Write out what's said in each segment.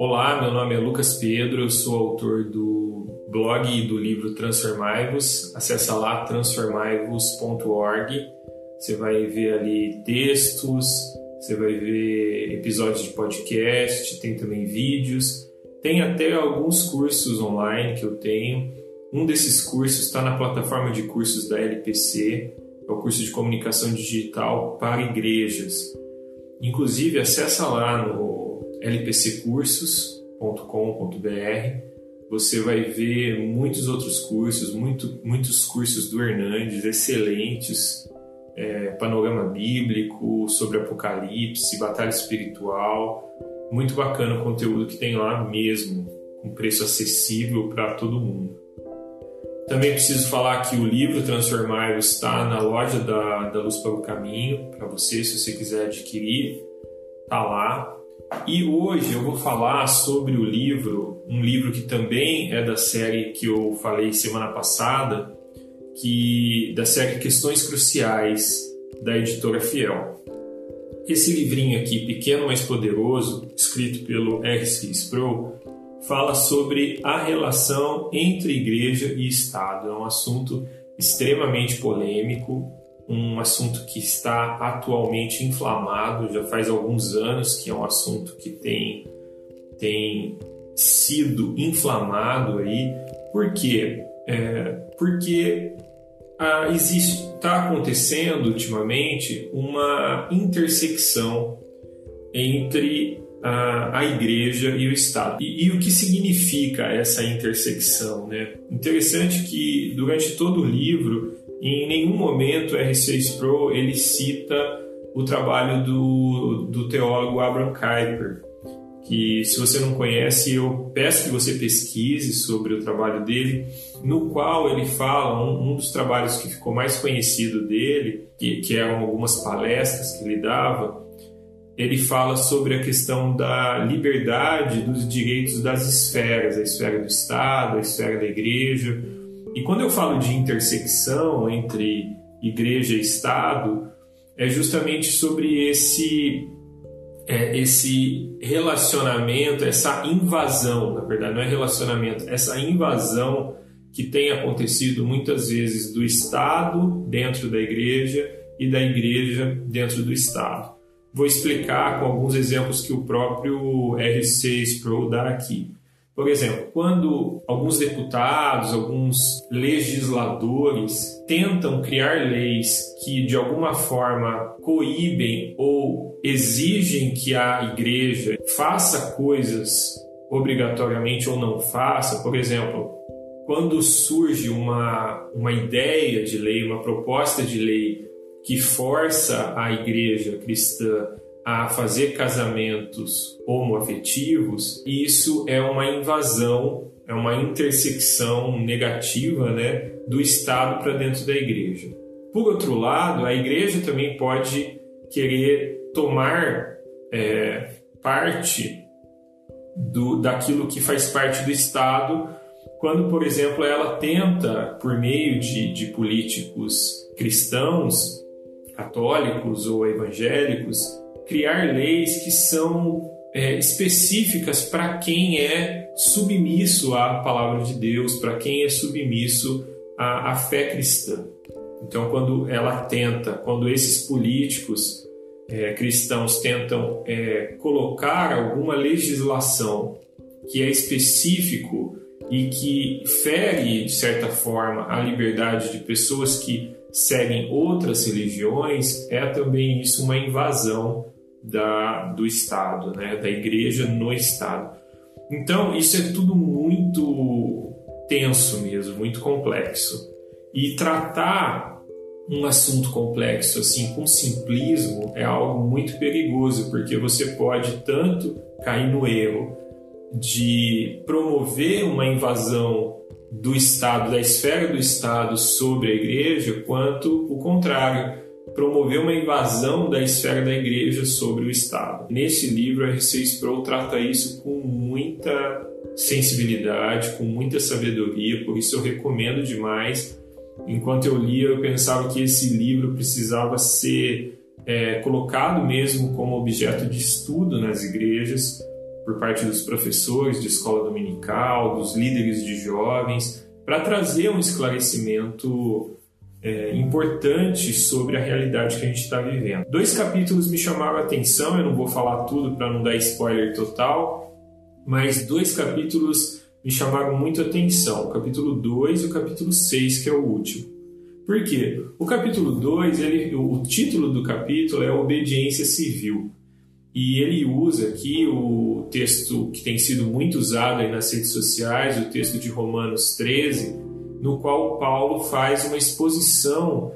Olá, meu nome é Lucas Pedro, eu sou autor do blog e do livro Transformai-vos. Acesse lá transformaivos.org. Você vai ver ali textos, você vai ver episódios de podcast, tem também vídeos, tem até alguns cursos online que eu tenho. Um desses cursos está na plataforma de cursos da LPC, é o curso de comunicação digital para igrejas. Inclusive, acessa lá no lpccursos.com.br. Você vai ver muitos outros cursos, muito, muitos cursos do Hernandes, excelentes, é, panorama bíblico, sobre Apocalipse, batalha espiritual. Muito bacana o conteúdo que tem lá mesmo, com preço acessível para todo mundo. Também preciso falar que o livro Transformar está na loja da, da Luz para o Caminho, para você, se você quiser adquirir, tá lá. E hoje eu vou falar sobre o livro, um livro que também é da série que eu falei semana passada, que da série Questões Cruciais da editora Fiel. Esse livrinho aqui, Pequeno Mas Poderoso, escrito pelo R.C. Sproul, fala sobre a relação entre igreja e Estado. É um assunto extremamente polêmico, um assunto que está atualmente inflamado, já faz alguns anos que é um assunto que tem, tem sido inflamado aí. Por quê? É, porque ah, está acontecendo ultimamente uma intersecção entre a, a igreja e o Estado. E, e, o que significa essa intersecção? Né? Interessante que durante todo o livro, em nenhum momento R.C. Sproul ele cita o trabalho do, do teólogo Abraham Kuyper, que se você não conhece, eu peço que você pesquise sobre o trabalho dele, no qual ele fala, um, um dos trabalhos que ficou mais conhecido dele, que, que eram algumas palestras que ele dava, ele fala sobre a questão da liberdade dos direitos das esferas, a esfera do Estado, a esfera da igreja. E quando eu falo de intersecção entre igreja e Estado, é justamente sobre esse é, esse relacionamento, essa invasão, na verdade, não é relacionamento, essa invasão que tem acontecido muitas vezes do Estado dentro da igreja e da igreja dentro do Estado. Vou explicar com alguns exemplos que o próprio RC Sproul dá aqui. Por exemplo, quando alguns deputados, alguns legisladores tentam criar leis que de alguma forma coíbem ou exigem que a igreja faça coisas obrigatoriamente ou não faça, por exemplo, quando surge uma, uma ideia de lei, uma proposta de lei que força a igreja cristã a fazer casamentos homoafetivos, isso é uma invasão, é uma intersecção negativa né, do Estado para dentro da igreja. Por outro lado, a igreja também pode querer tomar é, parte do, daquilo que faz parte do Estado, quando, por exemplo, ela tenta, por meio de, de políticos cristãos, católicos ou evangélicos, criar leis que são é, específicas para quem é submisso à palavra de Deus, para quem é submisso à, à fé cristã. Então, quando ela tenta, quando esses políticos é, cristãos tentam é, colocar alguma legislação que é específico e que fere, de certa forma, a liberdade de pessoas que seguem outras religiões, é também isso uma invasão da, do Estado, né? da igreja no Estado. Então, isso é tudo muito tenso mesmo, muito complexo. E tratar um assunto complexo assim com simplismo é algo muito perigoso, porque você pode tanto cair no erro de promover uma invasão do Estado, da esfera do Estado sobre a igreja, quanto o contrário, promover uma invasão da esfera da igreja sobre o Estado. Nesse livro, a R.C. Trata isso com muita sensibilidade, com muita sabedoria, por isso eu recomendo demais. Enquanto eu lia, eu pensava que esse livro precisava ser é, colocado mesmo como objeto de estudo nas igrejas, por parte dos professores de escola dominical, dos líderes de jovens, para trazer um esclarecimento é, importante sobre a realidade que a gente está vivendo. Dois capítulos me chamaram a atenção, eu não vou falar tudo para não dar spoiler total, mas dois capítulos me chamaram muito a atenção, o capítulo 2 e o capítulo 6, que é o último. Por quê? O capítulo 2, ele, o título do capítulo é Obediência Civil. E ele usa aqui o texto que tem sido muito usado nas redes sociais, o texto de Romanos 13, no qual Paulo faz uma exposição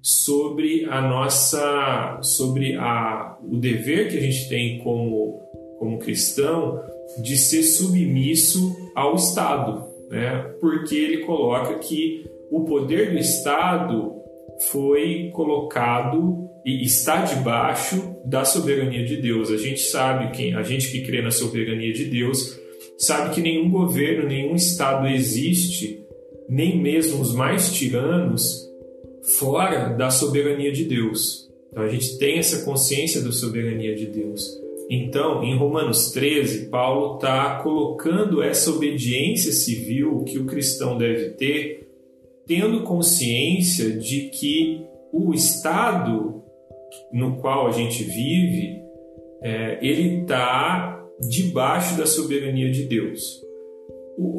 sobre a nossa sobre a, o dever que a gente tem como como cristão de ser submisso ao Estado, né? Porque ele coloca que o poder do Estado foi colocado e está debaixo da soberania de Deus. A gente sabe que a gente que crê na soberania de Deus sabe que nenhum governo, nenhum estado existe, nem mesmo os mais tiranos, fora da soberania de Deus. Então a gente tem essa consciência da soberania de Deus. Então, em Romanos 13, Paulo está colocando essa obediência civil que o cristão deve ter, tendo consciência de que o Estado no qual a gente vive, é, ele está debaixo da soberania de Deus.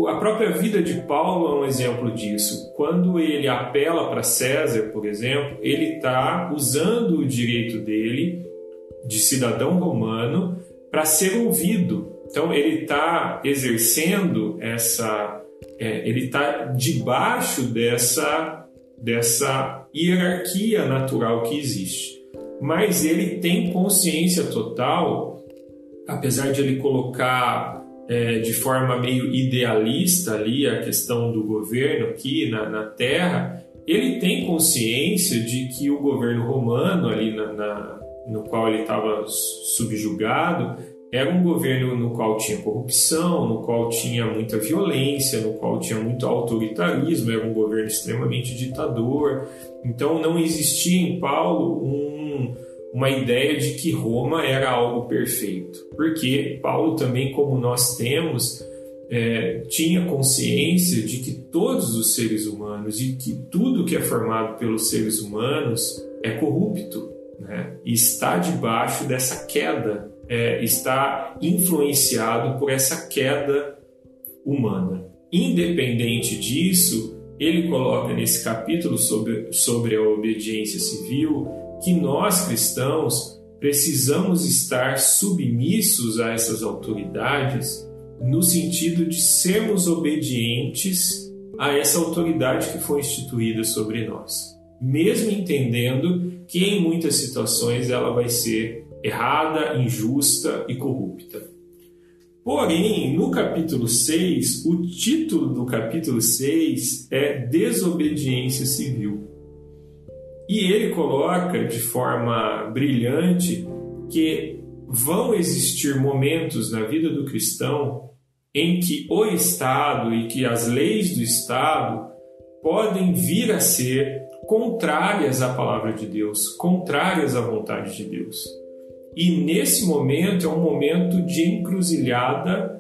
A própria vida de Paulo é um exemplo disso. Quando ele apela para César, por exemplo, ele está usando o direito dele de cidadão romano para ser ouvido. Então ele está exercendo essa, é, ele está debaixo dessa dessa hierarquia natural que existe mas ele tem consciência total, apesar de ele colocar é, de forma meio idealista ali a questão do governo aqui na, na Terra, ele tem consciência de que o governo romano ali na, na, no qual ele estava subjugado era um governo no qual tinha corrupção, no qual tinha muita violência, no qual tinha muito autoritarismo, era um governo extremamente ditador. Então não existia em Paulo um uma ideia de que Roma era algo perfeito, porque Paulo também, como nós temos, é, tinha consciência de que todos os seres humanos e que tudo que é formado pelos seres humanos é corrupto, né? e está debaixo dessa queda, é, está influenciado por essa queda humana. Independente disso, ele coloca nesse capítulo sobre, sobre a obediência civil que nós cristãos precisamos estar submissos a essas autoridades no sentido de sermos obedientes a essa autoridade que foi instituída sobre nós, mesmo entendendo que em muitas situações ela vai ser errada, injusta e corrupta. Porém, no capítulo 6, o título do capítulo 6 é Desobediência Civil. E ele coloca de forma brilhante que vão existir momentos na vida do cristão em que o Estado e que as leis do Estado podem vir a ser contrárias à palavra de Deus, contrárias à vontade de Deus. E nesse momento é um momento de encruzilhada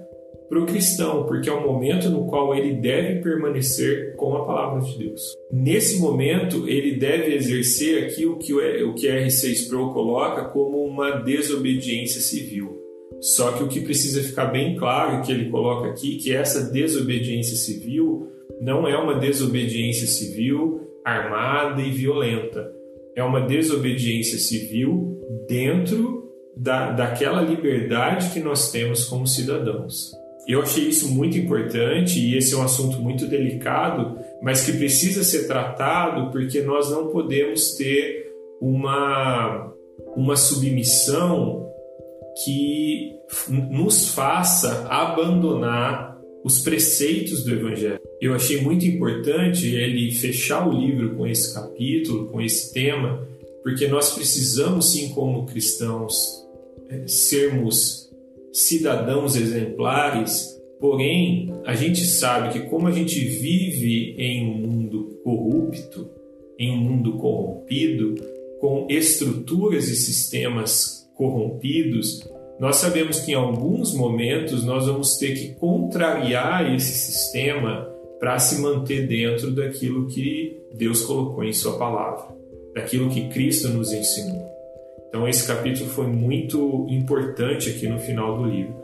para o cristão, porque é um momento no qual ele deve permanecer com a palavra de Deus. Nesse momento, ele deve exercer aqui o que o que a R6 Pro coloca como uma desobediência civil. Só que o que precisa ficar bem claro que ele coloca aqui que essa desobediência civil não é uma desobediência civil armada e violenta. É uma desobediência civil dentro da, daquela liberdade que nós temos como cidadãos. Eu achei isso muito importante e esse é um assunto muito delicado, mas que precisa ser tratado porque nós não podemos ter uma, uma submissão que nos faça abandonar os preceitos do Evangelho. Eu achei muito importante ele fechar o livro com esse capítulo, com esse tema, porque nós precisamos, sim, como cristãos, eh, sermos cidadãos exemplares, porém a gente sabe que como a gente vive em um mundo corrupto, em um mundo corrompido, com estruturas e sistemas corrompidos, nós sabemos que em alguns momentos nós vamos ter que contrariar esse sistema para se manter dentro daquilo que Deus colocou em Sua palavra, daquilo que Cristo nos ensinou. Então, esse capítulo foi muito importante aqui no final do livro.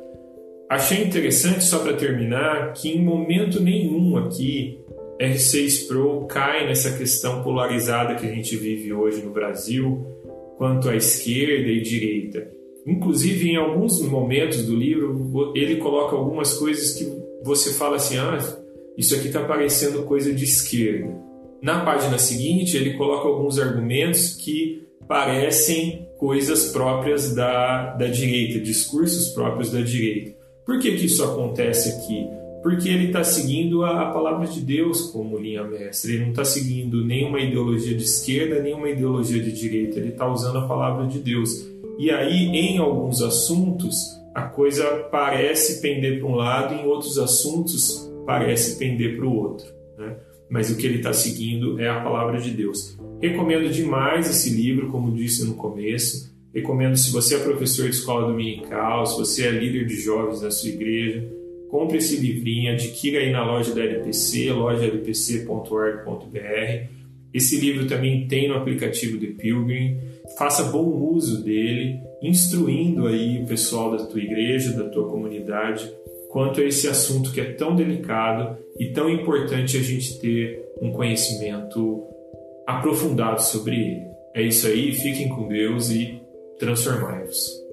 Achei interessante, só para terminar, que em momento nenhum aqui R6 Pro cai nessa questão polarizada que a gente vive hoje no Brasil quanto à esquerda e direita. Inclusive, em alguns momentos do livro, ele coloca algumas coisas que você fala assim: ah, isso aqui está parecendo coisa de esquerda. Na página seguinte, ele coloca alguns argumentos que parecem coisas próprias da, da direita, discursos próprios da direita. Por que, que isso acontece aqui? Porque ele está seguindo a, a, palavra de Deus como linha mestre. Ele não está seguindo nenhuma ideologia de esquerda, nenhuma ideologia de direita. Ele está usando a palavra de Deus. E aí, em alguns assuntos, a coisa parece pender para um lado, em outros assuntos, parece pender para o outro. Né? Mas o que ele está seguindo é a palavra de Deus. Recomendo demais esse livro, como disse no começo. Recomendo se você é professor de escola dominical, se você é líder de jovens na sua igreja, compre esse livrinho, adquira aí na loja da LPC, lojalpc.org.br. Esse livro também tem no aplicativo de Pilgrim faça bom uso dele, instruindo aí o pessoal da tua igreja, da tua comunidade, quanto a esse assunto que é tão delicado e tão importante a gente ter um conhecimento aprofundado sobre ele. É isso aí, fiquem com Deus e transformai-vos.